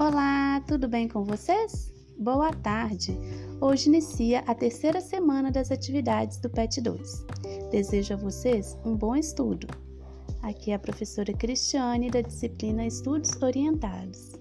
Olá, tudo bem com vocês? Boa tarde! Hoje inicia a terceira semana das atividades do PET 2. Desejo a vocês um bom estudo. Aqui é a professora Cristiane da disciplina Estudos Orientados.